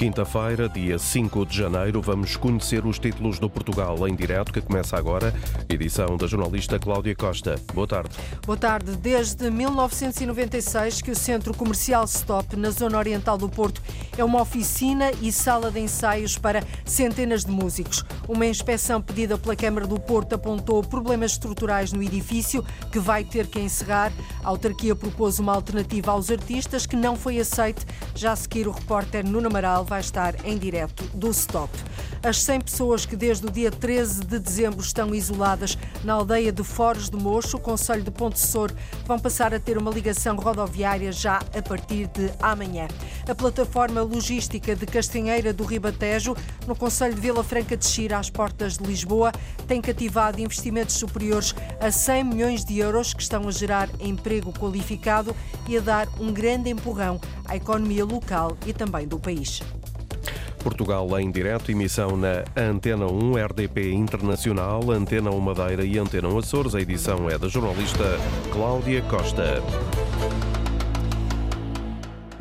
Quinta-feira, dia 5 de janeiro, vamos conhecer os títulos do Portugal em direto, que começa agora, edição da jornalista Cláudia Costa. Boa tarde. Boa tarde. Desde 1996 que o Centro Comercial Stop, na zona oriental do Porto, é uma oficina e sala de ensaios para centenas de músicos. Uma inspeção pedida pela Câmara do Porto apontou problemas estruturais no edifício, que vai ter que encerrar. A autarquia propôs uma alternativa aos artistas, que não foi aceite. Já a seguir, o repórter Nuno Amaral vai estar em direto do Stop. As 100 pessoas que desde o dia 13 de dezembro estão isoladas na aldeia de Foros de Mocho, Conselho de Ponte Sor, vão passar a ter uma ligação rodoviária já a partir de amanhã. A plataforma logística de Castanheira do Ribatejo, no Conselho de Vila Franca de Xira, às portas de Lisboa, tem cativado investimentos superiores a 100 milhões de euros que estão a gerar emprego qualificado e a dar um grande empurrão à economia local e também do país. Portugal em direto, emissão na Antena 1, RDP Internacional, Antena 1 Madeira e Antena 1 Açores. A edição é da jornalista Cláudia Costa.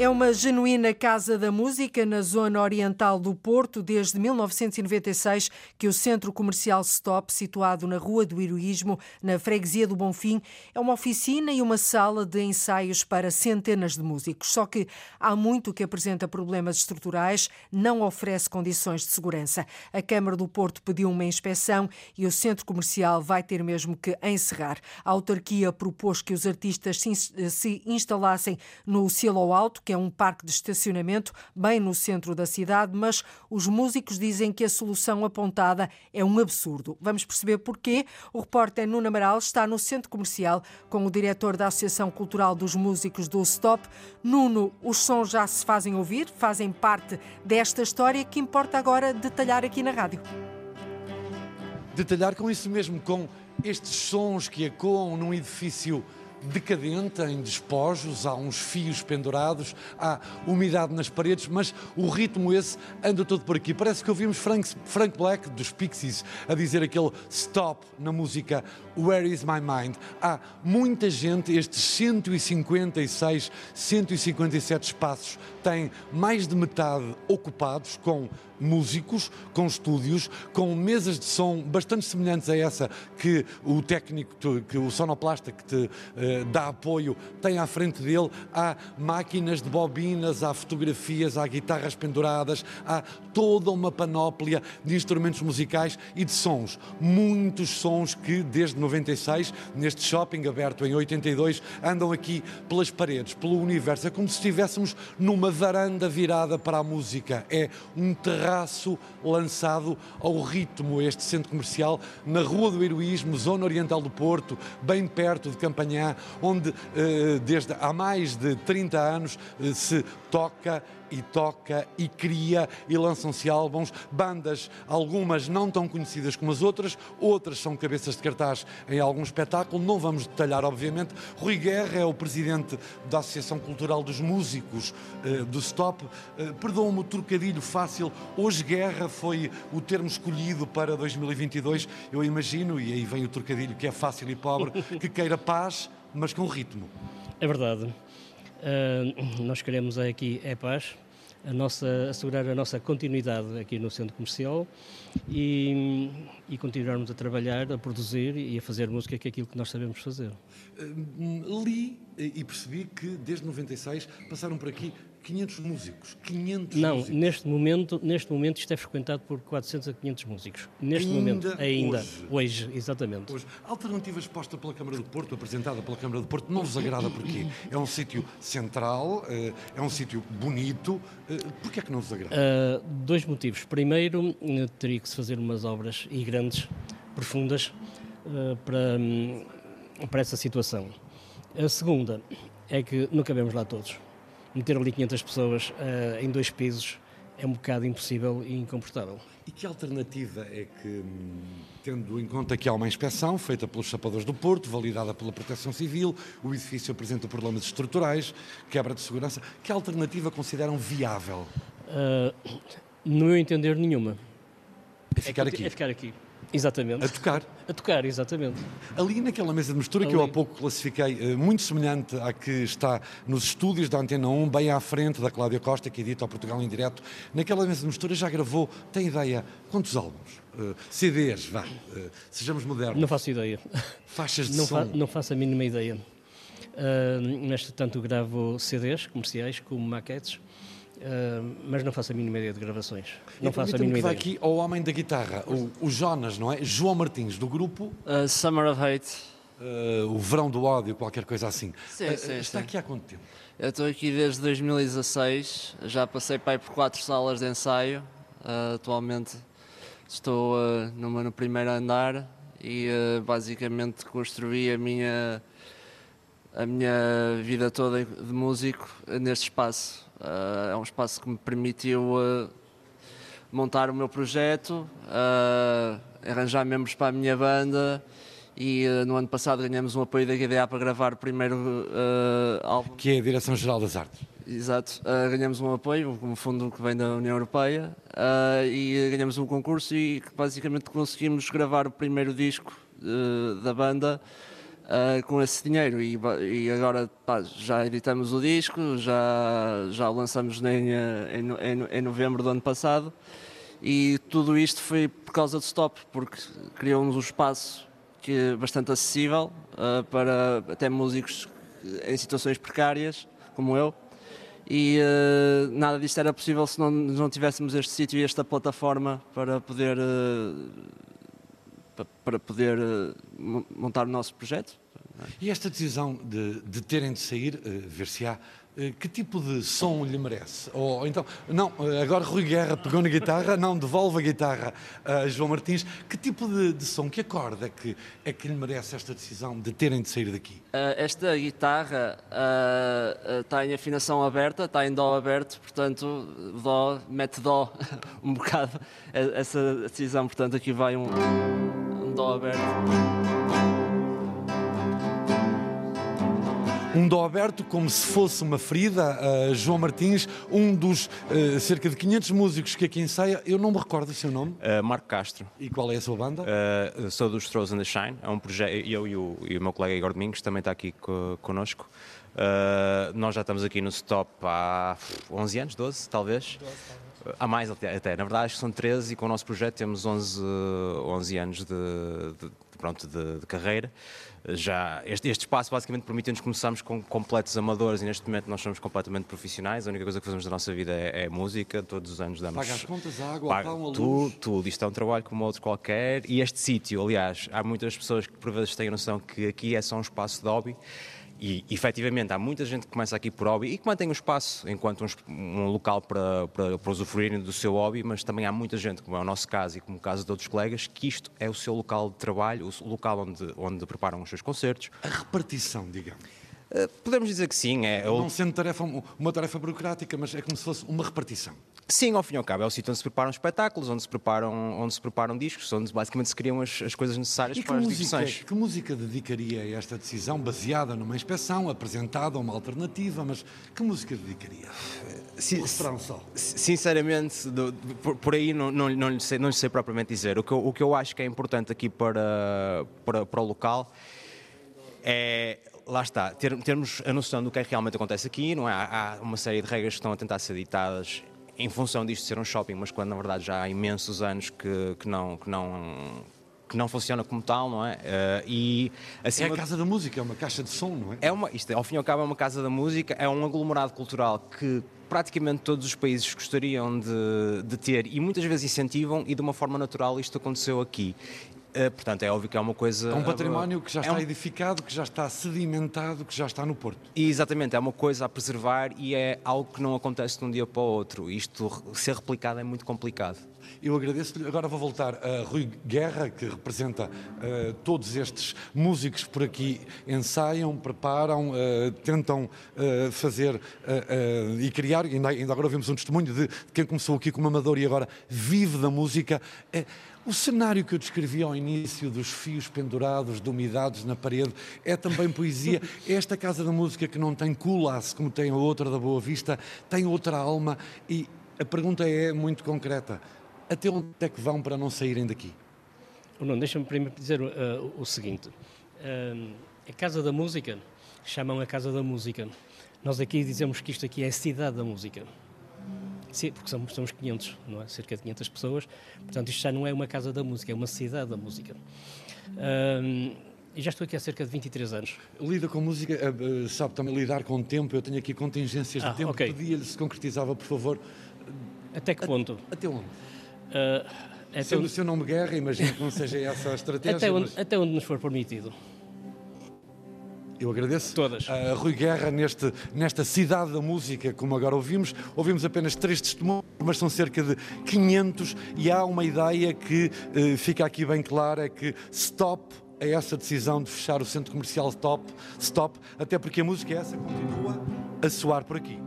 É uma genuína casa da música na zona oriental do Porto, desde 1996, que o centro comercial Stop, situado na Rua do Heroísmo, na freguesia do Bonfim, é uma oficina e uma sala de ensaios para centenas de músicos. Só que há muito que apresenta problemas estruturais, não oferece condições de segurança. A Câmara do Porto pediu uma inspeção e o centro comercial vai ter mesmo que encerrar. A autarquia propôs que os artistas se instalassem no Cielo Alto, que é um parque de estacionamento bem no centro da cidade, mas os músicos dizem que a solução apontada é um absurdo. Vamos perceber porquê. O repórter Nuno Amaral está no centro comercial com o diretor da Associação Cultural dos Músicos do Stop. Nuno, os sons já se fazem ouvir, fazem parte desta história que importa agora detalhar aqui na rádio. Detalhar com isso mesmo, com estes sons que ecoam num edifício decadente, em despojos, há uns fios pendurados, há umidade nas paredes, mas o ritmo esse anda todo por aqui. Parece que ouvimos Frank, Frank Black dos Pixies a dizer aquele stop na música Where is my mind? Há muita gente, estes 156, 157 espaços têm mais de metade ocupados com músicos, com estúdios, com mesas de som bastante semelhantes a essa que o técnico, que o sonoplasta que te uh, dá apoio tem à frente dele. Há máquinas de bobinas, há fotografias, há guitarras penduradas, há toda uma panóplia de instrumentos musicais e de sons. Muitos sons que desde 96, neste shopping aberto em 82, andam aqui pelas paredes, pelo universo. É como se estivéssemos numa varanda virada para a música. É um terraço lançado ao ritmo, este centro comercial, na Rua do Heroísmo, zona oriental do Porto, bem perto de Campanhã, onde eh, desde há mais de 30 anos eh, se toca e toca e cria e lançam-se álbuns, bandas, algumas não tão conhecidas como as outras, outras são cabeças de cartaz em algum espetáculo, não vamos detalhar, obviamente. Rui Guerra é o presidente da Associação Cultural dos Músicos uh, do Stop. Uh, Perdoa-me o trocadilho fácil, hoje Guerra foi o termo escolhido para 2022, eu imagino, e aí vem o trocadilho que é fácil e pobre, que queira paz, mas com ritmo. É verdade. Uh, nós queremos aqui é paz, a nossa, assegurar a nossa continuidade aqui no centro comercial e, e, continuarmos a trabalhar, a produzir e a fazer música que é aquilo que nós sabemos fazer. Uh, li e percebi que desde 96 passaram por aqui 500 músicos, 500 Não, músicos. neste momento, neste momento isto é frequentado por 400 a 500 músicos. Neste ainda momento, ainda, hoje. hoje, exatamente. Hoje. A alternativa exposta pela Câmara do Porto, apresentada pela Câmara do Porto, não vos agrada porquê? É um sítio central, eh, é um sítio bonito, eh, porquê é que não vos agrada? Uh, dois motivos. Primeiro, teria que se fazer umas obras e grandes, profundas, uh, para, um, para essa situação. A segunda é que não cabemos lá todos meter ali 500 pessoas uh, em dois pisos é um bocado impossível e incomportável. E que alternativa é que, hum, tendo em conta que há uma inspeção feita pelos sapadores do Porto, validada pela Proteção Civil, o edifício apresenta problemas estruturais, quebra de segurança, que alternativa consideram viável? Uh, no meu entender, nenhuma. É ficar é, aqui? É ficar aqui. Exatamente. A tocar. A tocar, exatamente. Ali naquela mesa de mistura Ali. que eu há pouco classifiquei, muito semelhante à que está nos estúdios da Antena 1, bem à frente da Cláudia Costa, que edita o Portugal em Direto, naquela mesa de mistura já gravou, tem ideia, quantos álbuns? Uh, CDs, vá, uh, sejamos modernos. Não faço ideia. Faixas de não som? Fa não faço a mínima ideia. Uh, neste tanto gravo CDs comerciais como maquetes Uh, mas não faço a mínima ideia de gravações. Não faço a mínima que ideia. aqui ao homem da guitarra, o, o, Jonas, não é? João Martins, do grupo uh, Summer of Hate. Uh, o Verão do Ódio, qualquer coisa assim. Sim, sim, está sim. aqui há quanto tempo? Eu estou aqui desde 2016, já passei para aí por quatro salas de ensaio. atualmente estou numa no primeiro andar e basicamente construí a minha a minha vida toda de músico neste espaço. Uh, é um espaço que me permitiu uh, montar o meu projeto, uh, arranjar membros para a minha banda e no ano passado ganhamos um apoio da GDA para gravar o primeiro álbum. Que é a Direção-Geral das Artes. Exato, ganhamos um apoio, um fundo que vem da União Europeia e ganhamos um concurso e basicamente conseguimos gravar o primeiro disco da banda uh, com esse dinheiro. E, e agora pá, já editamos o disco, já, já o lançamos em, em, em, em novembro do ano passado. E tudo isto foi por causa do Stop, porque criou-nos um espaço que é bastante acessível uh, para até músicos em situações precárias, como eu, e uh, nada disto era possível se não, não tivéssemos este sítio e esta plataforma para poder uh, para poder eh, montar o nosso projeto. E esta decisão de, de terem de sair, uh, ver-se-á, uh, que tipo de som lhe merece? Ou, então, não, uh, agora Rui Guerra pegou na guitarra, não, devolve a guitarra a João Martins. Que tipo de, de, som, que acorde é que, é que lhe merece esta decisão de terem de sair daqui? esta guitarra está em afinação aberta, está em dó aberto, portanto, dó, mete dó um bocado essa decisão, portanto, aqui vai um dó aberto. Um dó aberto como se fosse uma ferida. Uh, João Martins, um dos uh, cerca de 500 músicos que aqui ensaia, eu não me recordo o seu nome. Uh, Marco Castro. E qual é a sua banda? sou dos Throws and the Shine. É um projeto, eu e o, e o meu colega Igor Domingos também está aqui co connosco. nós já estamos aqui no Stop há 11 anos, 12 talvez. 12, talvez. Há mais até, na verdade acho que são 13 e com o nosso projeto temos 11, 11 anos de, de pronto, de, de, carreira. Já este, este espaço basicamente permite-nos começarmos com completos amadores e neste momento nós somos completamente profissionais. A única coisa que fazemos da nossa vida é, é música. Todos os anos damos. Paga as contas, a água, paga, a a tudo, luz. Tudo. Isto é um trabalho como outro qualquer. E este sítio, aliás, há muitas pessoas que por vezes têm a noção que aqui é só um espaço de hobby. E, efetivamente, há muita gente que começa aqui por hobby e que mantém o espaço enquanto um, um local para, para, para usufruírem do seu hobby, mas também há muita gente, como é o nosso caso e como o caso de outros colegas, que isto é o seu local de trabalho, o local onde, onde preparam os seus concertos. A repartição, digamos. Uh, podemos dizer que sim. É, Não sendo tarefa, uma tarefa burocrática, mas é como se fosse uma repartição. Sim, ao fim e ao cabo, é o sítio onde se preparam espetáculos, onde se preparam, onde se preparam discos, onde basicamente se criam as, as coisas necessárias e para as música. Que música dedicaria a esta decisão, baseada numa inspeção, apresentada uma alternativa, mas que música dedicaria? Si, só. Sinceramente, do, por, por, aí não, não, não, lhe sei, não lhe sei propriamente dizer. O que, eu, o que eu acho que é importante aqui para, para, para o local é lá está, ter, termos a noção do que é que realmente acontece aqui, não é? Há, há uma série de regras que estão a tentar ser ditadas em função disto ser um shopping, mas quando na verdade já há imensos anos que, que não. Que não que não funciona como tal, não é? Uh, e, assim, é a Casa da Música, é uma caixa de som, não é? é uma, isto, ao fim e ao cabo, é uma Casa da Música, é um aglomerado cultural que praticamente todos os países gostariam de, de ter e muitas vezes incentivam, e de uma forma natural isto aconteceu aqui. Uh, portanto, é óbvio que é uma coisa. É um património que já é está é um... edificado, que já está sedimentado, que já está no Porto. E, exatamente, é uma coisa a preservar e é algo que não acontece de um dia para o outro. Isto ser replicado é muito complicado. Eu agradeço-lhe. Agora vou voltar a Rui Guerra, que representa uh, todos estes músicos que por aqui ensaiam, preparam, uh, tentam uh, fazer e criar. Ainda, ainda agora vimos um testemunho de, de quem começou aqui como amador e agora vive da música. O cenário que eu descrevi ao início dos fios pendurados, de umidades na parede, é também poesia. Esta Casa da Música que não tem culasse, como tem a outra da Boa Vista, tem outra alma e a pergunta é muito concreta. Até onde é que vão para não saírem daqui? Não, deixa-me primeiro dizer uh, o seguinte. Uh, a Casa da Música, chamam a Casa da Música. Nós aqui dizemos que isto aqui é a cidade da música. Sim, porque somos, somos 500, não é? Cerca de 500 pessoas. Portanto, isto já não é uma casa da música, é uma cidade da música. Uh, e já estou aqui há cerca de 23 anos. Lida com música, uh, sabe também lidar com o tempo. Eu tenho aqui contingências ah, de tempo. Okay. Pedia-lhe se concretizava, por favor. Até que ponto? Até onde? Uh, até Sendo onde... o seu nome guerra, imagino que não seja essa a estratégia. Até onde, mas... até onde nos for permitido. Eu agradeço. Todas. A Rui Guerra, neste, nesta cidade da música, como agora ouvimos, ouvimos apenas três testemunhos, mas são cerca de 500 e há uma ideia que eh, fica aqui bem clara, é que stop a essa decisão de fechar o centro comercial stop, stop, até porque a música essa continua a soar por aqui.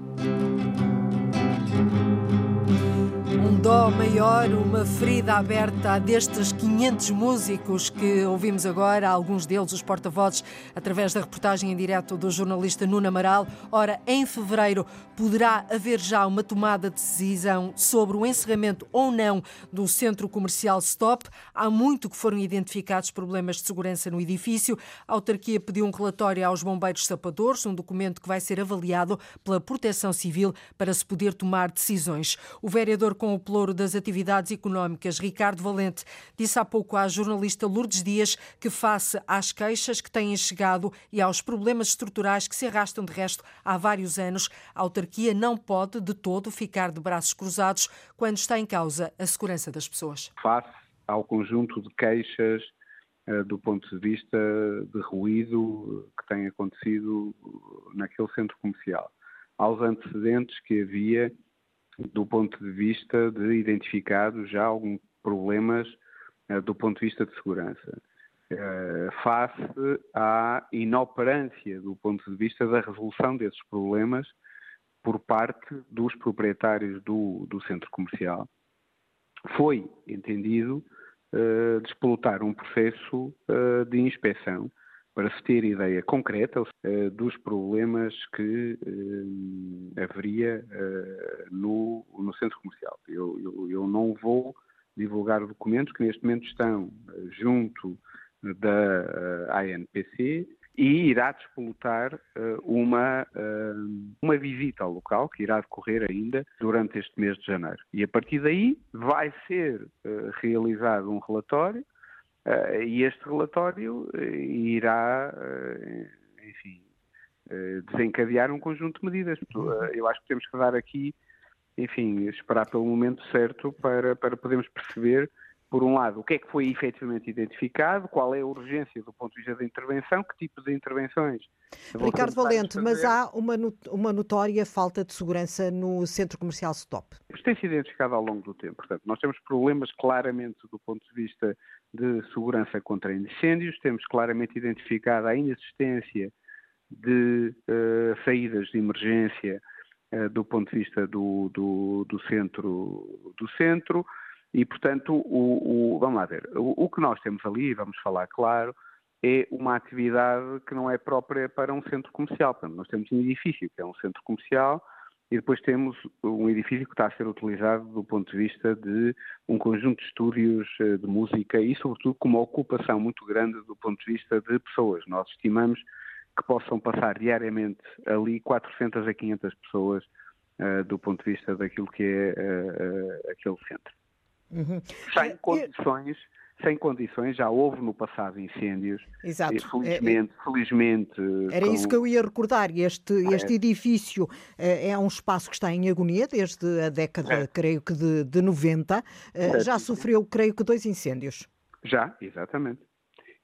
Um dó maior, uma ferida aberta destes 500 músicos que ouvimos agora, alguns deles os porta-vozes, através da reportagem em direto do jornalista Nuno Amaral. Ora, em fevereiro poderá haver já uma tomada de decisão sobre o encerramento ou não do centro comercial Stop. Há muito que foram identificados problemas de segurança no edifício. A autarquia pediu um relatório aos bombeiros sapadores, um documento que vai ser avaliado pela Proteção Civil para se poder tomar decisões. O vereador com o pelouro das atividades económicas, Ricardo Valente, disse há pouco à jornalista Lourdes Dias que, face às queixas que têm chegado e aos problemas estruturais que se arrastam de resto há vários anos, a autarquia não pode de todo ficar de braços cruzados quando está em causa a segurança das pessoas. Face ao conjunto de queixas uh, do ponto de vista de ruído que tem acontecido naquele centro comercial, aos antecedentes que havia do ponto de vista de identificados já alguns problemas uh, do ponto de vista de segurança. Uh, face à inoperância do ponto de vista da resolução desses problemas por parte dos proprietários do, do centro comercial, foi entendido uh, despolutar um processo de inspeção para se ter ideia concreta uh, dos problemas que uh, haveria uh, no, no, centro comercial. Eu, eu, eu, não vou divulgar documentos que neste momento estão junto da ANPC e irá despolutar uma, uma visita ao local que irá decorrer ainda durante este mês de janeiro. E a partir daí vai ser realizado um relatório e este relatório uh, irá, uh, enfim, desencadear um conjunto de medidas. eu acho que temos que dar aqui, enfim, esperar pelo momento certo para, para podermos perceber, por um lado, o que é que foi efetivamente identificado, qual é a urgência do ponto de vista da intervenção, que tipo de intervenções. Ricardo Valente, mas há uma, uma notória falta de segurança no centro comercial Stop. Isto tem sido identificado ao longo do tempo. Portanto, nós temos problemas claramente do ponto de vista de segurança contra incêndios, temos claramente identificado a inexistência de uh, saídas de emergência uh, do ponto de vista do, do, do, centro, do centro e, portanto, o, o vamos lá ver, o, o, que nós temos ali, vamos falar claro, é uma atividade que não é própria para um centro comercial. Portanto, nós temos um edifício que é um centro comercial e depois temos um edifício que está a ser utilizado do ponto de vista de um conjunto de estúdios eh, de música e, sobretudo, com uma ocupação muito grande do ponto de vista de pessoas. Nós estimamos que possam passar diariamente ali 400 a 500 pessoas uh, do ponto de vista daquilo que é uh, uh, aquele centro. Uhum. Sem condições sem condições, já houve no passado incêndios. Exato. Felizmente, é, felizmente. Era com... isso que eu ia recordar. Este, é. este edifício é, é um espaço que está em agonia desde a década, é. creio que de, de 90. É. Já sofreu, creio que, dois incêndios. Já, exatamente.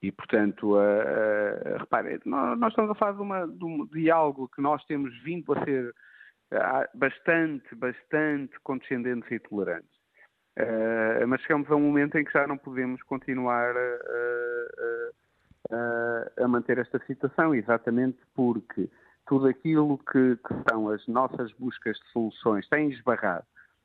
E, portanto, uh, uh, repare, nós, estamos a falar de, uma, de, um, de algo que nós temos vindo a ser bastante, bastante condescendentes e tolerantes. Uh, mas chegamos a um momento em que já não podemos continuar a, a, a manter esta situação, exatamente porque tudo aquilo que, que, são as nossas buscas de soluções tem esbarrado.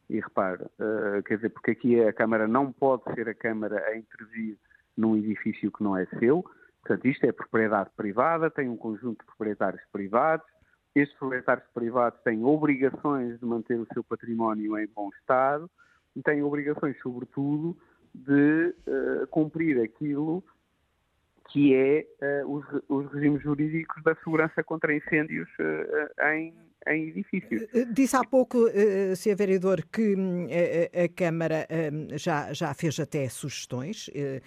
E repare, uh, quer dizer, porque aqui a Câmara não pode ser a Câmara a intervir num edifício que não é seu. Portanto, isto é propriedade privada, tem um conjunto de proprietários privados. Estes proprietários privados têm obrigações de manter o seu património em bom estado e têm obrigações, sobretudo, de uh, cumprir aquilo que é uh, os, os, regimes jurídicos da segurança contra incêndios uh, em em edifícios. Eh, disse há pouco, uh, Sr. Vereador, que uh, a Câmara uh, já, já fez até sugestões uh,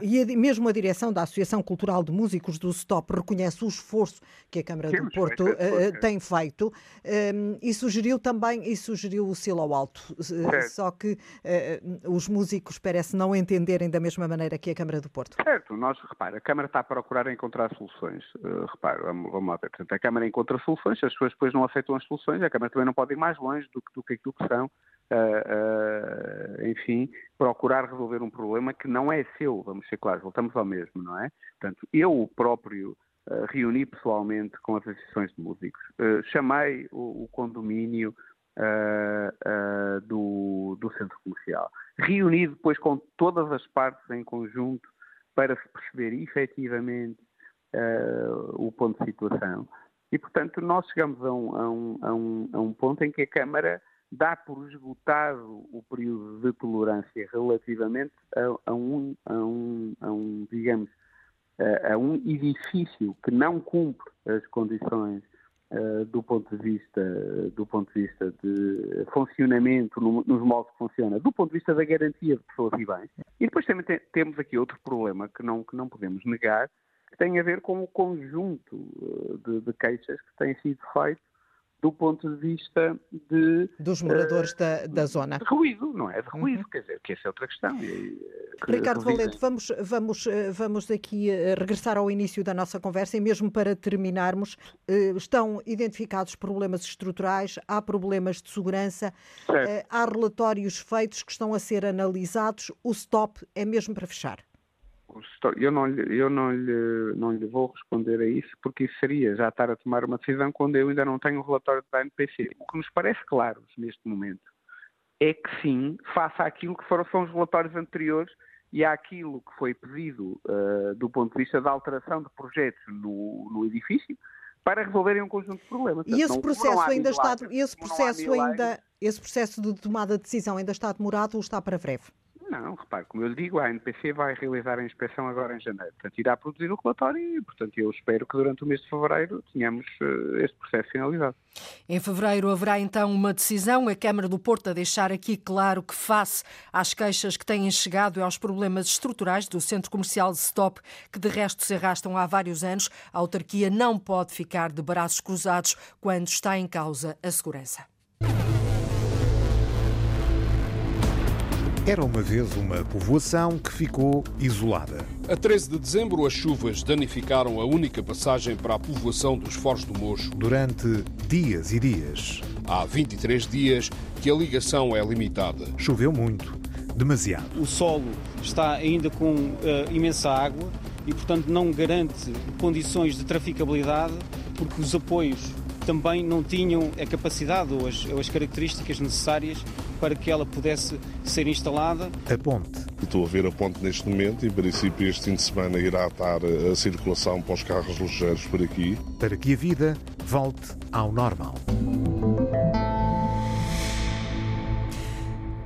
e mesmo a direção da Associação Cultural de Músicos do STOP reconhece o esforço que a Câmara Temos do Porto feito, tem feito e sugeriu também e sugeriu o selo ao alto. Só que os músicos parece não entenderem da mesma maneira que a Câmara do Porto. Certo, nós, repare, a Câmara está a procurar encontrar soluções. repare, vamos, vamos lá ver. Portanto, a Câmara encontra soluções, as pessoas depois não aceitam aceitam as soluções, a Câmara também não pode ir mais longe do do que aquilo que são, uh, uh, enfim, procurar resolver um problema que não é seu, vamos ser claros, voltamos ao mesmo, não é? Portanto, eu próprio uh, reuni pessoalmente com as associações de músicos, chamei o, o condomínio do, do centro comercial, reuni depois com todas as partes em conjunto para se perceber efetivamente o ponto de situação. E, portanto, nós chegamos a um, a um, a um, a um ponto em que a Câmara dá por esgotado o período de tolerância relativamente a, a, um, a, um, a um, digamos, a, um edifício que não cumpre as condições uh, do ponto de vista do ponto de vista de funcionamento no, nos moldes que funciona, do ponto de vista da garantia de pessoas e bens. E depois também tem, temos aqui outro problema que não que não podemos negar, que tem a ver com o conjunto eh, de, de queixas que têm sido feitos do ponto de vista de... Dos moradores uh, da, da zona. De ruído, não é? De ruído, uhum. quer dizer, que essa é outra questão. Ricardo Valente, vamos, vamos, vamos aqui regressar ao início da nossa conversa e mesmo para terminarmos, estão identificados problemas estruturais, há problemas de segurança, certo. há relatórios feitos que estão a ser analisados, o stop é mesmo para fechar eu não, eu não lhe, não lhe vou responder a isso, porque isso seria já estar a tomar uma decisão quando eu ainda não tenho o relatório da NPC. O que nos parece claro neste momento é que sim, faça aquilo que foram são os relatórios anteriores e àquilo que foi pedido uh, do ponto de vista da alteração de projetos no, no edifício para resolverem um conjunto de problemas. E esse processo ainda está, esse processo ainda, esse processo de tomada de decisão ainda está demorado ou está para breve? Não, repare, como eu lhe digo, a ANPC vai realizar a inspeção agora em janeiro. Portanto, irá produzir o relatório e, portanto, eu espero que durante o mês de fevereiro tenhamos uh, este processo finalizado. Em fevereiro haverá então uma decisão. A Câmara do Porto a deixar aqui claro que, face às queixas que têm chegado e aos problemas estruturais do centro comercial de Stop, que de resto se arrastam há vários anos, a autarquia não pode ficar de braços cruzados quando está em causa a segurança. Era uma vez uma povoação que ficou isolada. A 13 de dezembro, as chuvas danificaram a única passagem para a povoação dos Foros do Mocho. Durante dias e dias. Há 23 dias que a ligação é limitada. Choveu muito, demasiado. O solo está ainda com uh, imensa água e, portanto, não garante condições de traficabilidade porque os apoios também não tinham a capacidade ou as, ou as características necessárias para que ela pudesse ser instalada. A ponte. Estou a ver a ponte neste momento e, em princípio, este fim de semana irá estar a circulação para os carros ligeiros por aqui. Para que a vida volte ao normal.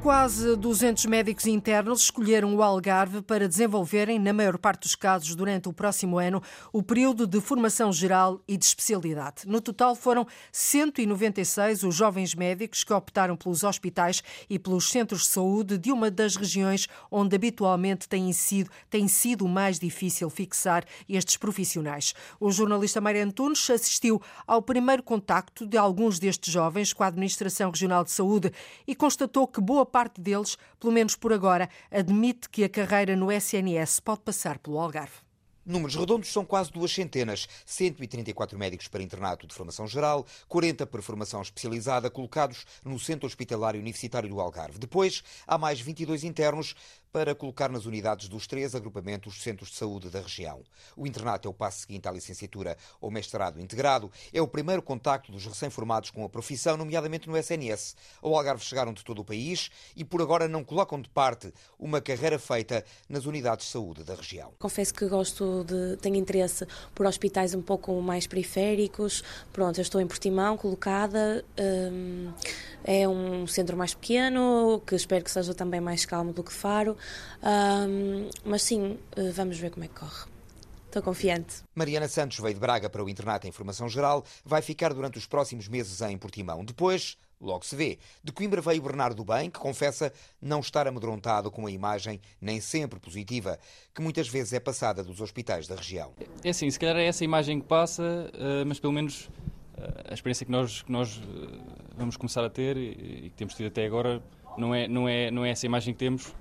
Quase 200 médicos internos escolheram o Algarve para desenvolverem, na maior parte dos casos, durante o próximo ano, o período de formação geral e de especialidade. No total, foram 196 os jovens médicos que optaram pelos hospitais e pelos centros de saúde de uma das regiões onde habitualmente tem sido, tem sido mais difícil fixar estes profissionais. O jornalista Maria Antunes assistiu ao primeiro contacto de alguns destes jovens com a Administração Regional de Saúde e constatou que boa parte deles, pelo menos por agora, admite que a carreira no SNS pode passar pelo Algarve. Números redondos são quase duas centenas. 134 médicos para internato de formação geral, 40 para formação especializada, colocados no Centro Hospitalar Universitário do Algarve. Depois, há mais 22 internos para colocar nas unidades dos três agrupamentos centros de saúde da região. O internato é o passo seguinte à licenciatura ou mestrado integrado. É o primeiro contacto dos recém-formados com a profissão, nomeadamente no SNS. Ao Algarve chegaram de todo o país e por agora não colocam de parte uma carreira feita nas unidades de saúde da região. Confesso que gosto de, tenho interesse por hospitais um pouco mais periféricos. Pronto, eu estou em Portimão, colocada. Hum, É um centro mais pequeno, que espero que seja também mais calmo do que Faro, um, mas sim, eh, vamos ver como é que corre. Estou confiante. Mariana Santos veio de Braga para o internato em formação geral, vai ficar durante os próximos meses em Portimão. Depois, logo se vê. De Coimbra veio Bernardo Bem, que confessa não estar amedrontado com a imagem nem sempre positiva, que muitas vezes é passada dos hospitais da região. É assim, se calhar é essa imagem que passa, eh, mas pelo menos eh, a experiência que nós, que nós vamos começar a ter e que temos tido até agora não é, não é, não é essa imagem que temos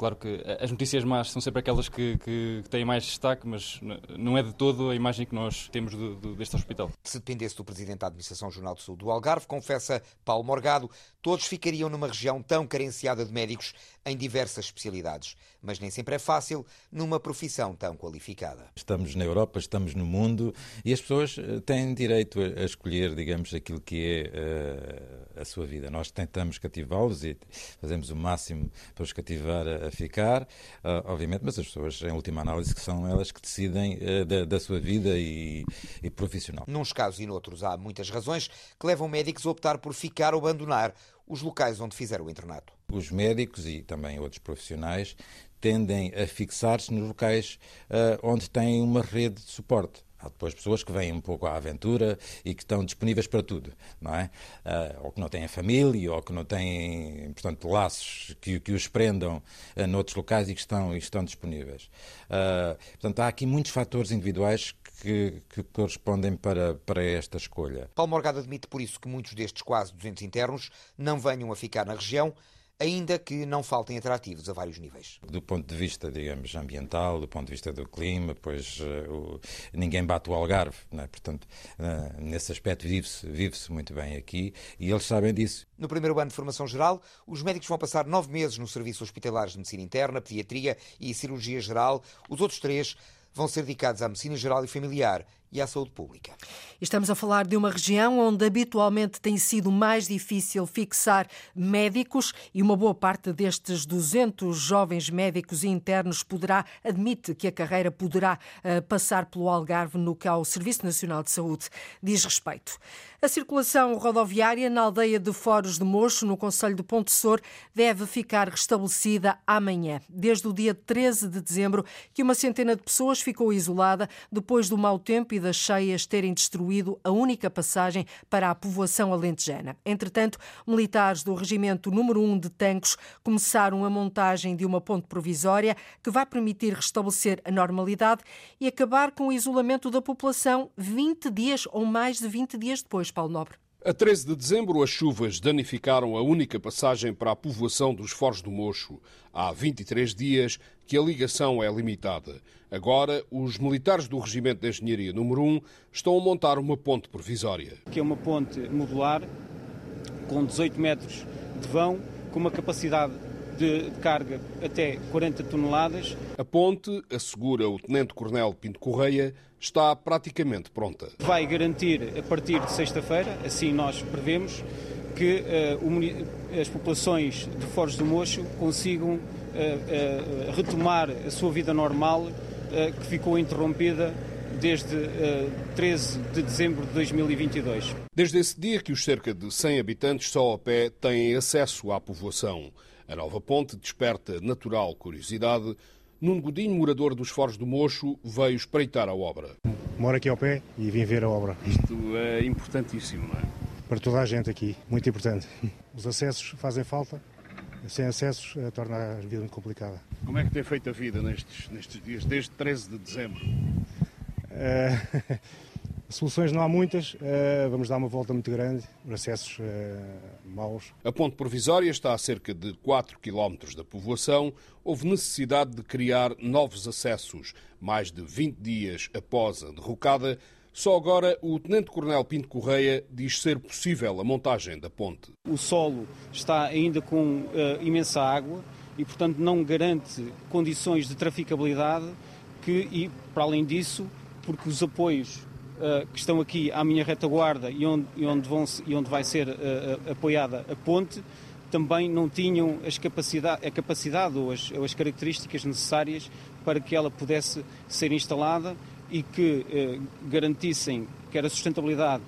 Claro que as notícias más são sempre aquelas que, que, têm mais destaque, mas não é de todo a imagem que nós temos do, do, deste hospital. Se dependesse do Presidente da Administração Jornal do Sul do Algarve, confessa Paulo Morgado, todos ficariam numa região tão carenciada de médicos em diversas especialidades. Mas nem sempre é fácil numa profissão tão qualificada. Estamos na Europa, estamos no mundo e as pessoas eh, têm direito a escolher, digamos, aquilo que é uh, a sua vida. Nós tentamos cativá-los e fazemos o máximo para os cativar a ficar, uh, obviamente, mas as pessoas, em última análise, que são elas que decidem uh, da, da, sua vida e, e profissional. Nuns casos e noutros há muitas razões que levam médicos a optar por ficar ou abandonar os locais onde fizeram o internato. Os médicos e também outros profissionais tendem a fixar-se nos locais uh, onde têm uma rede de suporte. Há depois pessoas que vêm um pouco à aventura e que estão disponíveis para tudo, não é? Uh, ou que não têm família, ou que não têm, portanto, laços que, que os prendam uh, noutros locais e que estão, e estão disponíveis. Uh, portanto, há aqui muitos fatores individuais que, que, correspondem para, para esta escolha. Paulo Morgado admite, por isso, que muitos destes quase 200 internos não venham a ficar na região, ainda que não faltem atrativos a vários níveis. Do ponto de vista, digamos, ambiental, do ponto de vista do clima, pois uh, o, ninguém bate o Algarve, é? portanto, uh, nesse aspecto vive-se vive muito bem aqui e eles sabem disso. No primeiro ano de formação geral, os médicos vão passar nove meses no Serviço Hospitalar de Medicina Interna, Pediatria e Cirurgia Geral. Os outros três vão ser dedicados à medicina geral e familiar e à saúde pública. Estamos a falar de uma região onde habitualmente tem sido mais difícil fixar médicos e uma boa parte destes 200 jovens médicos internos poderá, admite que a carreira poderá uh, passar pelo Algarve no que ao Serviço Nacional de Saúde diz respeito. A circulação rodoviária na aldeia de Foros de Mocho, no Conselho de Ponte Sor, deve ficar restabelecida amanhã, desde o dia 13 de dezembro, que uma centena de pessoas ficou isolada depois do mau tempo e das cheias terem destruído a única passagem para a povoação alentejana. Entretanto, militares do Regimento Número 1 de Tancos começaram a montagem de uma ponte provisória que vai permitir restabelecer a normalidade e acabar com o isolamento da população 20 dias ou mais de 20 dias depois. Paulo Nobre. A 13 de dezembro, as chuvas danificaram a única passagem para a povoação dos Foros do Mocho. Há 23 dias que a ligação é limitada. Agora, os militares do Regimento de Engenharia número 1 estão a montar uma ponte provisória. Que é uma ponte modular com 18 metros de vão, com uma capacidade de, carga até 40 toneladas. A ponte, assegura o Tenente-Coronel Pinto Correia, está praticamente pronta. Vai garantir, a partir de sexta-feira, assim nós prevemos, que uh, as populações de Foros do Mocho consigam uh, uh, retomar a sua vida normal, que ficou interrompida desde 13 de dezembro de 2022. Desde esse dia que os cerca de 100 habitantes só a pé têm acesso à povoação. A nova ponte desperta natural curiosidade. Nuno Godinho, morador dos Foros do Mocho, veio espreitar a obra. Moro aqui ao pé e vim ver a obra. Isto é importantíssimo, não é? Para toda a gente aqui, muito importante. Os acessos fazem falta, sem acessos eh, torna a vida muito complicada. Como é que tem feito a vida nestes, nestes dias, desde 13 de dezembro? Uh, Soluções não há muitas, eh, vamos dar uma volta muito grande, acessos eh, maus. A ponte provisória está a cerca de 4 km da povoação. Houve necessidade de criar novos acessos. Mais de 20 dias após a derrocada, só agora o Tenente-Coronel Pinto Correia diz ser possível a montagem da ponte. O solo está ainda com uh, imensa água e, portanto, não garante condições de traficabilidade que, e, para além disso, porque os apoios uh, que estão aqui à minha retaguarda e onde, onde, vão, e onde vai ser uh, apoiada a ponte, também não tinham as capacidade, a capacidade ou as, ou as, características necessárias para que ela pudesse ser instalada e que garantissem quer a sustentabilidade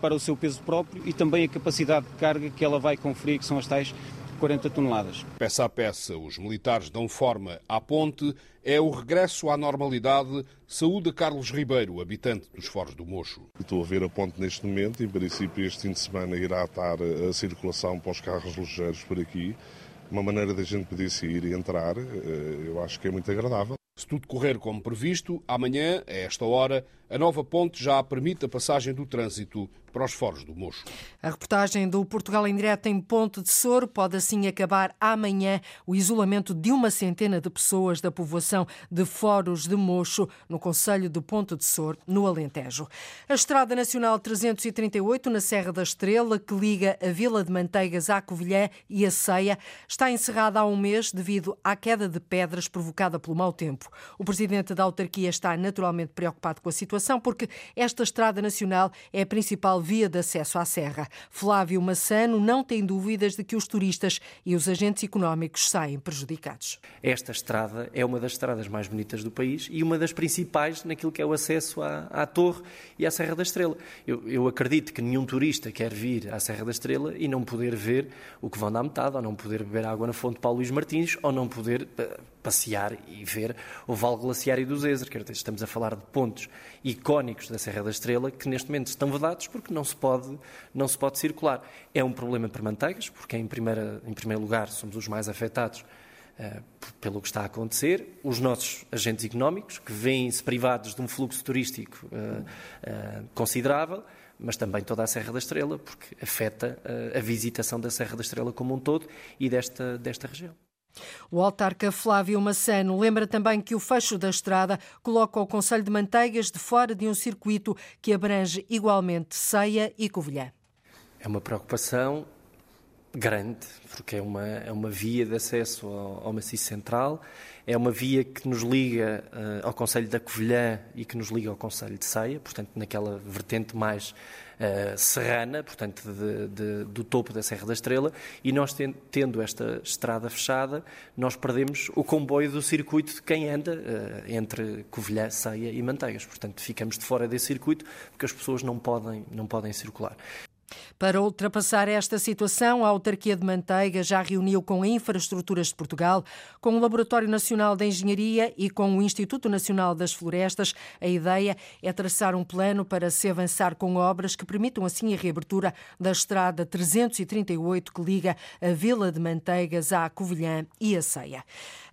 para o seu peso próprio e também a capacidade de carga que ela vai conferir, que são as tais 40 toneladas. Peça a peça, os militares dão forma à ponte. É o regresso à normalidade. Saúde Carlos Ribeiro, habitante dos Foros do Mocho. Estou a ver a ponte neste momento. Em princípio, este fim de semana irá estar a circulação para os carros ligeiros por aqui. Uma maneira da gente poder sair e entrar, eh, eu acho que é muito agradável. Se tudo correr como previsto, amanhã, a esta hora, a nova ponte já permite a passagem do trânsito para os foros do Mocho. A reportagem do Portugal em Direto em Ponte de Soro pode assim acabar amanhã o isolamento de uma centena de pessoas da povoação de Foros de Mocho, no Conselho de Ponte de Soro, no Alentejo. A Estrada Nacional 338, na Serra da Estrela, que liga a Vila de Manteigas à Covilhã e a Ceia, está encerrada há um mês devido à queda de pedras provocada pelo mau tempo. O presidente da autarquia está naturalmente preocupado com a situação porque esta Estrada Nacional é a principal via de acesso à serra. Flávio Massano não tem dúvidas de que os turistas e os agentes económicos saem prejudicados. Esta estrada é uma das estradas mais bonitas do país e uma das principais naquilo que é o acesso à, à Torre e à Serra da Estrela. Eu, eu acredito que nenhum turista quer vir à Serra da Estrela e não poder ver o que vão dar metade, ou não poder beber água na fonte Paulo Luís Martins, ou não poder eh, passear e ver o Vale Glaciário do Zezer. Estamos a falar de pontos icónicos da Serra da Estrela que neste momento estão vedados porque não se pode, não se pode circular. É um problema para Manteigas, porque em, primeira, em primeiro lugar somos os mais afetados uh, pelo que está a acontecer. Os nossos agentes económicos, que vêm-se privados de um fluxo turístico uh, uh, considerável, mas também toda a Serra da Estrela, porque afeta a visitação da Serra da Estrela como um todo e desta, desta região. O autarca Flávio Massano lembra também que o fecho da estrada coloca o Conselho de Manteigas de fora de um circuito que abrange igualmente Ceia e Covilhã. É uma preocupação grande, porque é uma, é uma via de acesso ao, ao maciço central, é uma via que nos liga uh, ao Conselho da Covilhã e que nos liga ao Conselho de Ceia, portanto, naquela vertente mais uh, serrana, portanto, de, de, do topo da Serra da Estrela, e nós tendo esta estrada fechada, nós perdemos o comboio do circuito de quem anda uh, entre Covilhã, Ceia e Manteigas. Portanto, ficamos de fora desse circuito porque as pessoas não podem, não podem circular. Para ultrapassar esta situação, a autarquia de Manteiga já reuniu com a Infraestruturas de Portugal, com o Laboratório Nacional de Engenharia e com o Instituto Nacional das Florestas. A ideia é traçar um plano para se avançar com obras que permitam assim a reabertura da estrada 338 que liga a Vila de Manteigas à Covilhã e a Ceia.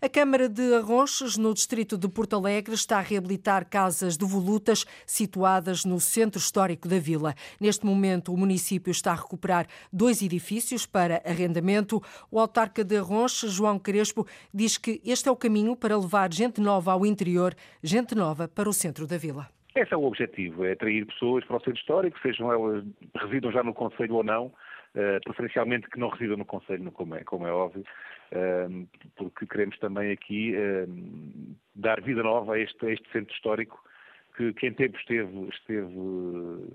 A Câmara de Arronches, no distrito de Porto Alegre, está a reabilitar casas devolutas situadas no centro histórico da vila. Neste momento, o município está a recuperar dois edifícios para arrendamento. O autarca de Arronches, João Crespo, diz que este é o caminho para levar gente nova ao interior, gente nova para o centro da vila. Esse é o objetivo, é atrair pessoas para o centro histórico, sejam elas residam já no Conselho ou não, uh, preferencialmente que não residam no Conselho, como é, como é óbvio, porque queremos também aqui dar vida nova a este, a este centro histórico que, que em tempo esteve, esteve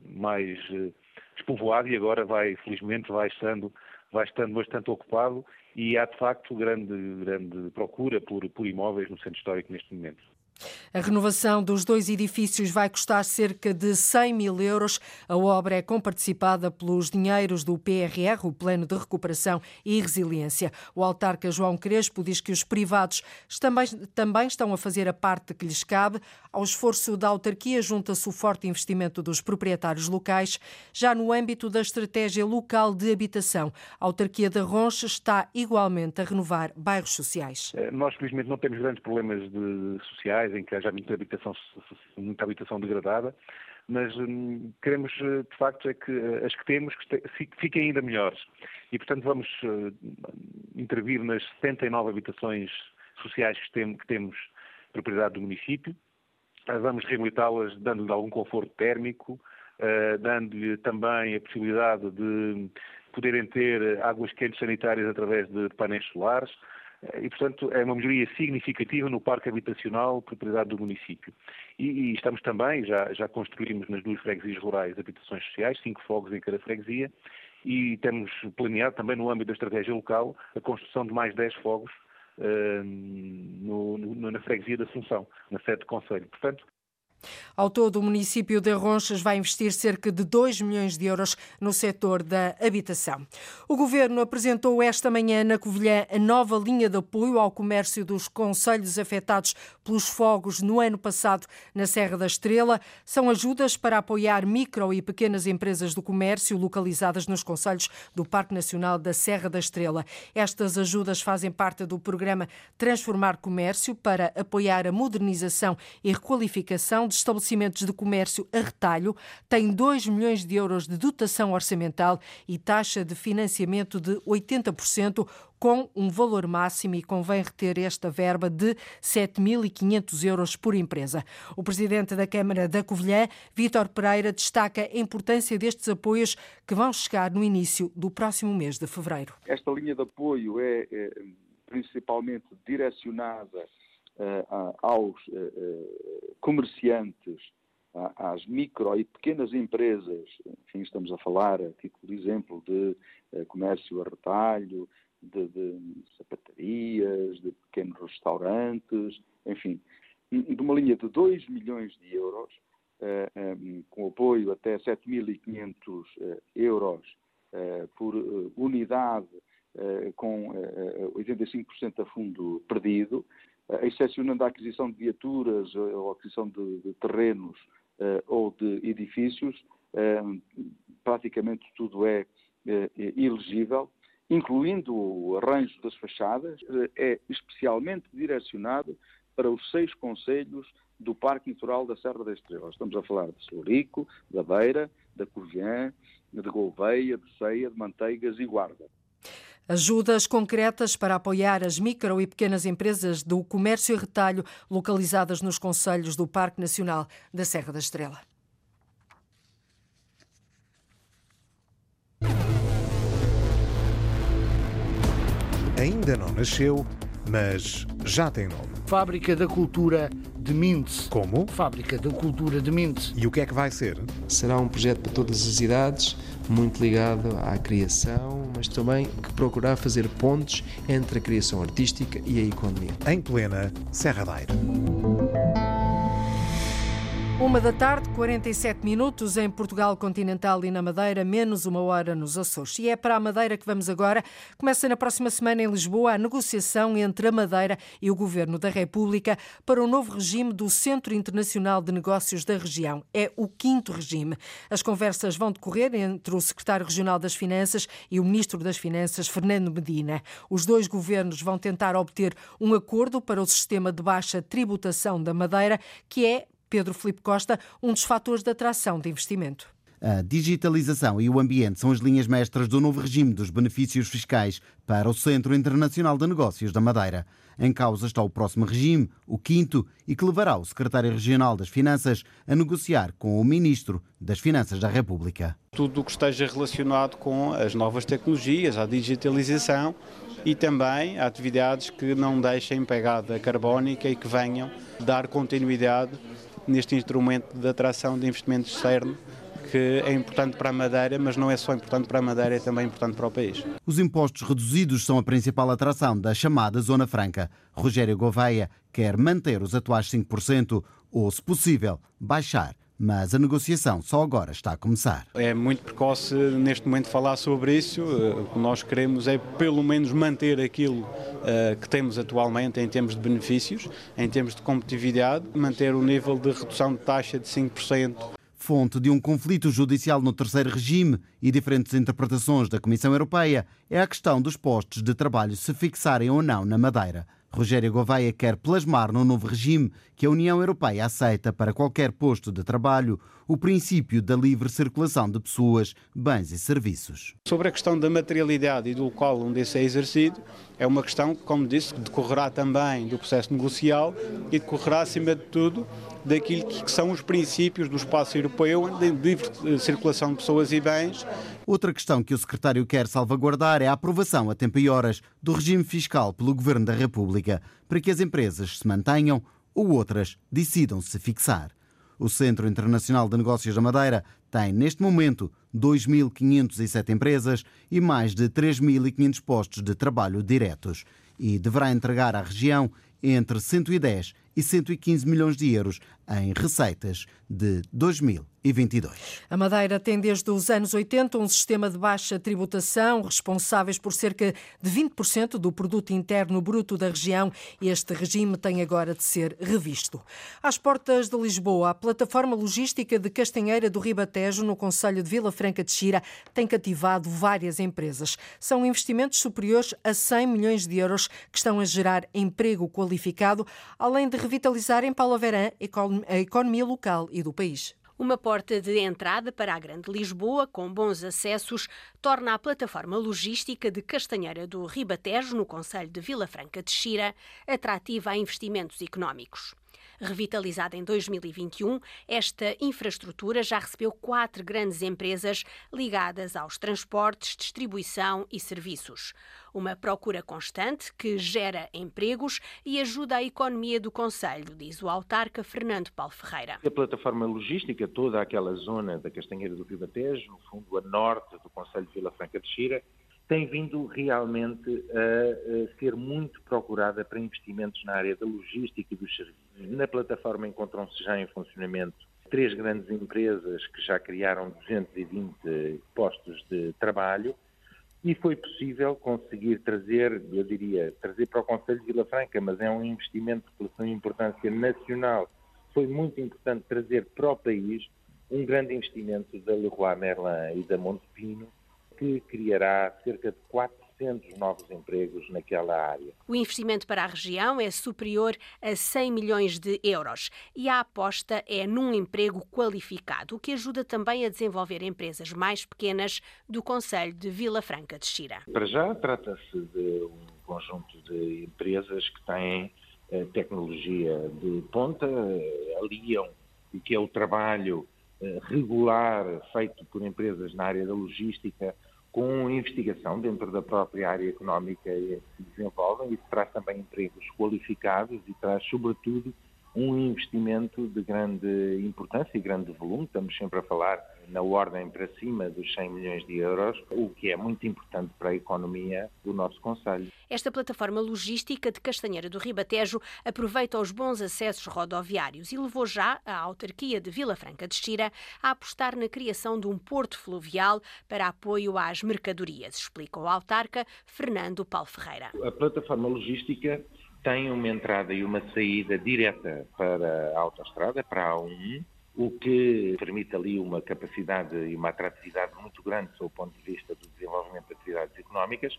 mais eh, despovoado e agora vai, felizmente, vai estando, vai estando bastante ocupado e há de facto grande, grande procura por, por imóveis no centro histórico neste momento. A renovação dos dois edifícios vai custar cerca de 100 mil euros. A obra é comparticipada pelos dinheiros do PRR, o Plano de Recuperação e Resiliência. O autarca João Crespo diz que os privados também, também estão a fazer a parte que lhes cabe. Ao esforço da autarquia junta-se o forte investimento dos proprietários locais. Já no âmbito da estratégia local de habitação, a autarquia da Roncha está igualmente a renovar bairros sociais. Eh, nós, felizmente, não temos grandes problemas de sociais locais em que haja muita habitação, muita habitação degradada, mas hum, queremos, eh, de facto, é que eh, as que temos que fiquem ainda melhores. E, portanto, vamos uh, intervir nas 79 habitações sociais que, tem, que temos propriedade do município. Uh, vamos reabilitá-las dando-lhe algum conforto térmico, uh, dando-lhe também a possibilidade de poderem ter águas quentes sanitárias através de painéis solares, eh, e, portanto, é uma melhoria significativa no parque habitacional propriedade do município. E, e, estamos também, já, já construímos nas duas freguesias rurais habitações sociais, cinco fogos em cada freguesia, e temos planeado também no âmbito da estratégia local a construção de mais 10 fogos uh, no, no, na freguesia da Assunção, na sede do Conselho. Portanto, Ao todo, o município de Ronchas vai investir cerca de 2 milhões de euros no setor da habitação. O governo apresentou esta manhã na Covilhã a nova linha de apoio ao comércio dos conselhos afetados pelos fogos no ano passado na Serra da Estrela. São ajudas para apoiar micro e pequenas empresas do comércio localizadas nos conselhos do Parque Nacional da Serra da Estrela. Estas ajudas fazem parte do programa Transformar Comércio para apoiar a modernização e requalificação de estabelecimentos de comércio a retalho, tem 2 milhões de euros de dotação orçamental e taxa de financiamento de 80%, com um valor máximo e convém reter esta verba de 7.500 euros por empresa. O presidente da Câmara da Covilhã, Vítor Pereira, destaca a importância destes apoios que vão chegar no início do próximo mês de fevereiro. Esta linha de apoio é, é principalmente direcionada aos uh, comerciantes, uh, às micro e pequenas empresas, enfim, estamos a falar, a título de exemplo, de comércio a retalho, de, de sapatarias, de pequenos restaurantes, enfim, de uma linha de 2 milhões de euros, com apoio até 7.500 euros por unidade, com 85% a fundo perdido, excepcionando a aquisição de viaturas ou a aquisição de, de terrenos ou de edifícios, praticamente tudo é elegível incluindo o arranjo das fachadas, é especialmente direcionado para os seis conselhos do Parque Natural da Serra da Estrela. Estamos a falar de Sorico, da Beira, da Covilhã, de Gouveia, de Ceia, de Manteigas e Guarda. Ajudas concretas para apoiar as micro e pequenas empresas do comércio e retalho localizadas nos conselhos do Parque Nacional da Serra da Estrela. ainda não nasceu, mas já tem nome. Fábrica da Cultura de Mintz. Como? Fábrica da Cultura de Mintz. E o que é que vai ser? Será um projeto para todas as idades, muito ligado à criação, mas também que procurar fazer pontes entre a criação artística e a economia. Em plena Serra da Aire. Uma da tarde, 47 minutos em Portugal continental e na Madeira, menos uma hora nos Açores. E é para a Madeira que vamos agora. Começa na próxima semana em Lisboa a negociação entre a Madeira e o Governo da República para o novo regime do Centro Internacional de Negócios da região. É o quinto regime. As conversas vão decorrer entre o Secretário Regional das Finanças e o Ministro das Finanças, Fernando Medina. Os dois governos vão tentar obter um acordo para o sistema de baixa tributação da Madeira, que é Pedro Filipe Costa, um dos fatores de atração de investimento. A digitalização e o ambiente são as linhas mestras do novo regime dos benefícios fiscais para o Centro Internacional de Negócios da Madeira. Em causa está o próximo regime, o quinto, e que levará o Secretário Regional das Finanças a negociar com o Ministro das Finanças da República. Tudo o que esteja relacionado com as novas tecnologias, a digitalização e também atividades que não deixem pegada carbónica e que venham dar continuidade neste instrumento de atração de investimentos externo que é importante para a Madeira, mas não é só importante para a Madeira, é também importante para o país. Os impostos reduzidos são a principal atração da chamada Zona Franca. Rogério Gouveia quer manter os atuais 5% ou, se possível, baixar mas a negociação só agora está a começar. É muito precoce neste momento falar sobre isso. O que nós queremos é pelo menos manter aquilo eh, que temos atualmente em termos de benefícios, em termos de competitividade, manter o nível de redução de taxa de 5%. Fonte de um conflito judicial no terceiro regime e diferentes interpretações da Comissão Europeia é a questão dos postos de trabalho se fixarem ou não na Madeira. Rogério Gouveia quer plasmar no novo regime que a União Europeia aceita para qualquer posto de trabalho o princípio da livre circulação de pessoas, bens e serviços. Sobre a questão da materialidade e do local onde esse é exercido, é uma questão que, como disse, decorrerá também do processo negocial e decorrerá, acima de tudo, daquilo que são os princípios do espaço europeu de livre circulação de pessoas e bens. Outra questão que o secretário quer salvaguardar é a aprovação a tempo e horas do regime fiscal pelo Governo da República, para que as empresas se mantenham ou outras decidam se fixar. O Centro Internacional de Negócios da Madeira tem, neste momento, 2.507 empresas e mais de 3.500 postos de trabalho diretos. E deverá entregar à região entre 110 e 115 milhões de euros em receitas de 2022. A Madeira tem desde os anos 80 um sistema de baixa tributação, responsáveis por cerca de 20% do produto interno bruto da região. Este regime tem agora de ser revisto. Às portas de Lisboa, a plataforma logística de Castanheira do Ribatejo, no Conselho de Vila Franca de Xira, tem cativado várias empresas. São investimentos superiores a 100 milhões de euros que estão a gerar emprego qualificado, além de revitalizar em Paulo Verã a economia local e do país. Uma porta de entrada para a Grande Lisboa, com bons acessos, torna a plataforma logística de Castanheira do Ribatejo, no Conselho de Vila Franca de Xira, atrativa a investimentos económicos. Revitalizada em 2021, esta infraestrutura já recebeu quatro grandes empresas ligadas aos transportes, distribuição e serviços. Uma procura constante que gera empregos e ajuda a economia do Conselho, diz o autarca Fernando Paulo Ferreira. A plataforma logística, toda aquela zona da Castanheira do Ribatejo, no fundo a norte do Conselho de Vila Franca de Xira, tem vindo realmente a, a, ser muito procurada para investimentos na área da logística e dos serviços. Na plataforma encontram-se já em funcionamento três grandes empresas que já criaram 220 postos de trabalho e foi possível conseguir trazer, eu diria, trazer para o Conselho de Vila Franca, mas é um investimento pela sua importância nacional. Foi muito importante trazer para o país um grande investimento da Leroy Merlin e da Montepino, que criará cerca de 400 novos empregos naquela área. O investimento para a região é superior a 100 milhões de euros e a aposta é num emprego qualificado, o que ajuda também a desenvolver empresas mais pequenas do Conselho de Vila Franca de Xira. Para já trata-se de um conjunto de empresas que têm eh, tecnologia de ponta, eh, aliam o que é o trabalho eh, regular feito por empresas na área da logística com investigação dentro da própria área económica que se desenvolvem. Isso traz também empregos qualificados e traz, sobretudo, um investimento de grande importância e grande volume. Estamos sempre a falar na ordem para cima dos 100 milhões de euros, o que é muito importante para a economia do nosso Conselho. Esta plataforma logística de Castanheira do Ribatejo aproveita os bons acessos rodoviários e levou já a autarquia de Vila Franca de Xira a apostar na criação de um porto fluvial para apoio às mercadorias, explica o autarca Fernando Paulo Ferreira. A plataforma logística tem uma entrada e uma saída direta para a autoestrada, para a A1, o que permite ali uma capacidade e uma atratividade muito grande do ponto de vista do desenvolvimento de atividades económicas.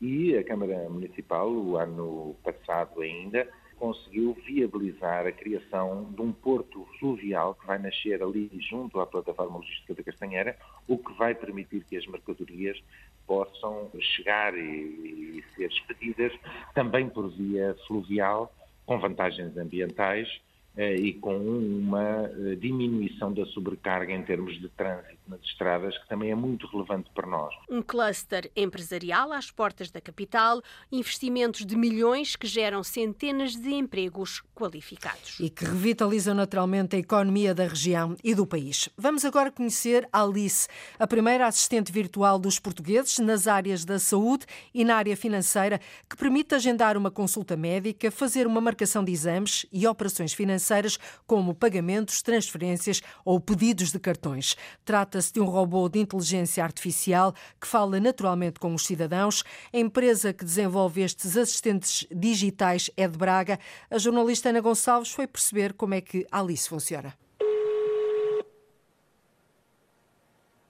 E a Câmara Municipal, o ano passado ainda, conseguiu viabilizar a criação de um porto fluvial que vai nascer ali junto à plataforma logística da Castanheira, o que vai permitir que as mercadorias possam chegar e, e ser expedidas também por via fluvial, com vantagens ambientais e com uma eh, diminuição da sobrecarga em termos de trânsito nas estradas, que também é muito relevante para nós. Um cluster empresarial às portas da capital, investimentos de milhões que geram centenas de empregos qualificados. E que revitalizam naturalmente a economia da região e do país. Vamos agora conhecer Alice, a primeira assistente virtual dos portugueses nas áreas da saúde e na área financeira, que permite agendar uma consulta médica, fazer uma marcação de exames e operações financeiras financeiras, como pagamentos, transferências ou pedidos de cartões. Trata-se de um robô de inteligência artificial que fala naturalmente com os cidadãos. A empresa que desenvolve estes assistentes digitais é de Braga. A jornalista Ana Gonçalves foi perceber como é que a Alice funciona.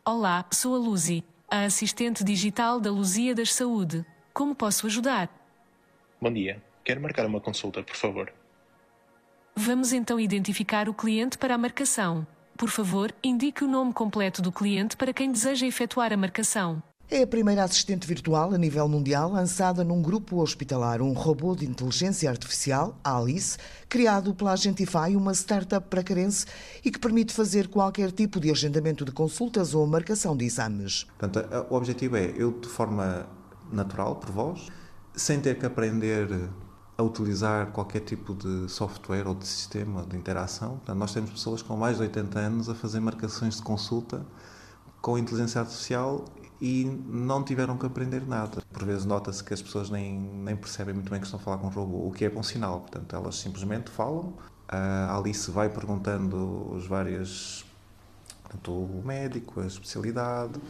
Olá, sou a Luzi, a assistente digital da Luzia das Saúde. Como posso ajudar? Bom dia. Quero marcar uma consulta, por favor. Vamos então identificar o cliente para a marcação. Por favor, indique o nome completo do cliente para quem deseja efetuar a marcação. É a primeira assistente virtual a nível mundial lançada num grupo hospitalar, um robô de inteligência artificial, Alice, criado pela Agentify, uma startup pracarense e que permite fazer qualquer tipo de agendamento de consultas ou marcação de exames. Portanto, o objetivo é eu, de forma natural, por voz, sem ter que aprender a utilizar qualquer tipo de software ou de sistema de interação. Portanto, nós temos pessoas com mais de 80 anos a fazer marcações de consulta com inteligência artificial e não tiveram que aprender nada. Por vezes nota-se que as pessoas nem, nem percebem muito bem que estão a falar com um robô, o que é bom sinal. Portanto, elas simplesmente falam, A Alice vai perguntando os vários, portanto, o médico, a especialidade,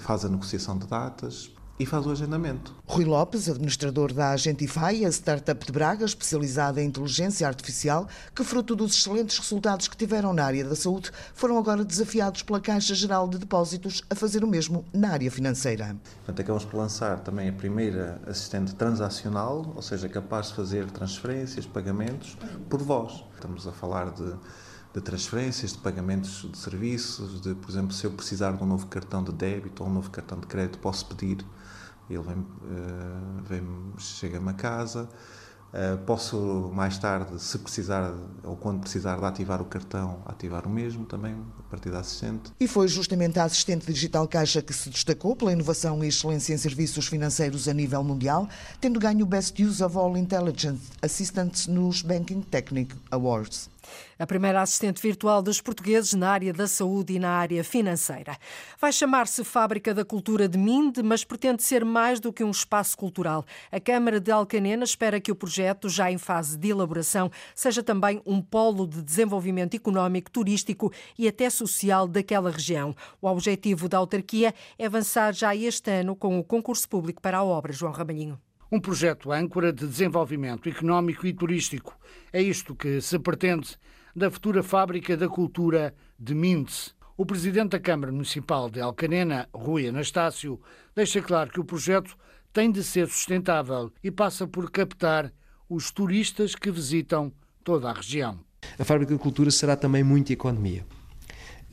faz a negociação de datas e faz o agendamento. Rui Lopes, administrador da Agentify, a startup de Braga especializada em inteligência artificial, que fruto dos excelentes resultados que tiveram na área da saúde, foram agora desafiados pela Caixa Geral de Depósitos a fazer o mesmo na área financeira. Portanto, acabamos por lançar também a primeira assistente transacional, ou seja, capaz de fazer transferências, pagamentos por voz. Estamos a falar de de transferências, de pagamentos de serviços, de, por exemplo, se eu precisar de um novo cartão de débito ou um novo cartão de crédito, posso pedir, ele vem, uh, vem chega-me a casa. Uh, posso mais tarde, se precisar ou quando precisar de ativar o cartão, ativar o mesmo também, a partir da assistente. E foi justamente a assistente digital Caixa que se destacou pela inovação e excelência em serviços financeiros a nível mundial, tendo ganho o Best Use of All Intelligence Assistants nos Banking Technic Awards. A primeira assistente virtual dos portugueses na área da saúde e na área financeira. Vai chamar-se Fábrica da Cultura de Minde, mas pretende ser mais do que um espaço cultural. A Câmara de Alcanena espera que o projeto, já em fase de elaboração, seja também um polo de desenvolvimento económico, turístico e até social daquela região. O objetivo da autarquia é avançar já este ano com o concurso público para a obra, João Ramalhinho um projeto âncora de desenvolvimento económico e turístico. É isto que se pretende da futura Fábrica da Cultura de Mince. O presidente da Câmara Municipal de Alcanena, Rui Anastácio, deixa claro que o projeto tem de ser sustentável e passa por captar os turistas que visitam toda a região. A Fábrica da Cultura será também muita economia.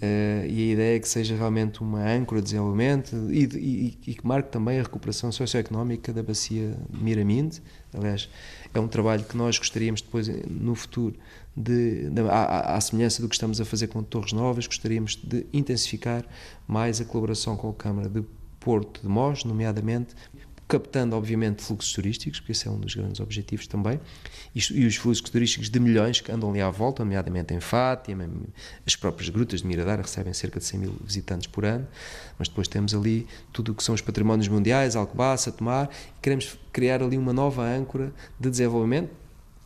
Uh, e a ideia é que seja realmente uma âncora de desenvolvimento e, e, e, que marque também a recuperação socioeconómica da bacia de Miraminde. Aliás, é um trabalho que nós gostaríamos depois, no futuro, de, de à, à, semelhança do que estamos a fazer com Torres Novas, gostaríamos de intensificar mais a colaboração com a Câmara de Porto de Mós, nomeadamente captando, obviamente, fluxos turísticos, porque esse é um dos grandes objetivos também, e, os fluxos turísticos de milhões que andam ali à volta, nomeadamente em Fátima, as próprias grutas de Miradar recebem cerca de 100 mil visitantes por ano, mas depois temos ali tudo o que são os patrimónios mundiais, Alcobaça, Tomar, e queremos criar ali uma nova âncora de desenvolvimento,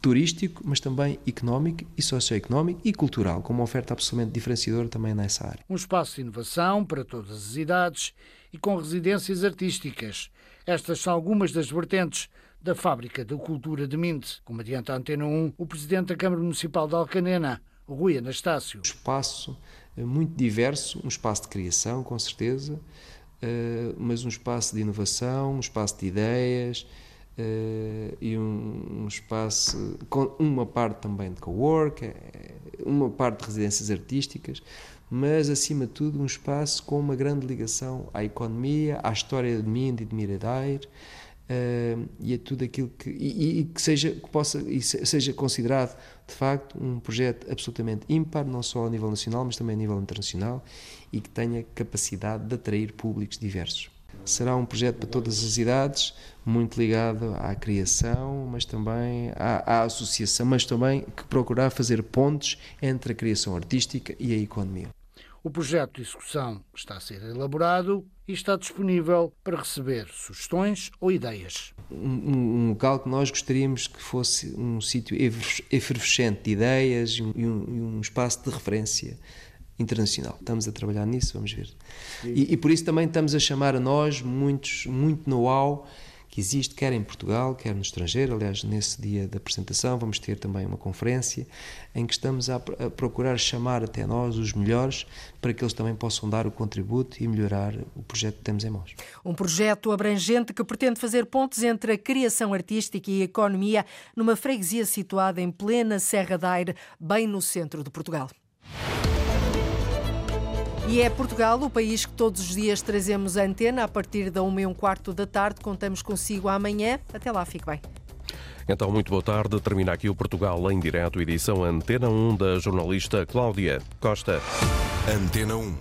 turístico, mas também económico e socioeconómico e cultural, com uma oferta absolutamente diferenciadora também nessa área. Um espaço de inovação para todas as idades e com residências artísticas. Estas são algumas das vertentes da Fábrica da Cultura de Minte. Como adianta a Antena 1, o Presidente da Câmara Municipal de Alcanena, Rui Anastácio. Um espaço eh, muito diverso, um espaço de criação, com certeza, eh, mas um espaço de inovação, um espaço de ideias, Uh, e um, espaço com uma parte também de co-work, uma parte de residências artísticas, mas acima de tudo um espaço com uma grande ligação à economia, à história de Mind e de Miradair uh, e a tudo aquilo que e, e, que seja que possa e seja considerado de facto um projeto absolutamente ímpar não só a nível nacional mas também a nível internacional e que tenha capacidade de atrair públicos diversos. Será um projeto para todas as idades, muito ligado à criação, mas também à, à associação, mas também que procurar fazer pontes entre a criação artística e a economia. O projeto de execução está a ser elaborado e está disponível para receber sugestões ou ideias. Um, um local que nós gostaríamos que fosse um sítio efervescente de ideias e um, e um espaço de referência internacional. Estamos a trabalhar nisso, vamos ver. E, e, por isso também estamos a chamar a nós muitos, muito know-how que existe, quer em Portugal, quer no estrangeiro. Aliás, nesse dia da apresentação vamos ter também uma conferência em que estamos a, a, procurar chamar até nós os melhores para que eles também possam dar o contributo e melhorar o projeto que temos em mãos. Um projeto abrangente que pretende fazer pontes entre a criação artística e a economia numa freguesia situada em plena Serra da Aire, bem no centro de Portugal. E é Portugal, o país que todos os dias trazemos a antena a partir da 1 e um quarto da tarde. Contamos consigo amanhã. Até lá, fique bem. Então, muito boa tarde. Termina aqui o Portugal em direto, edição Antena 1 da jornalista Cláudia Costa. Antena 1.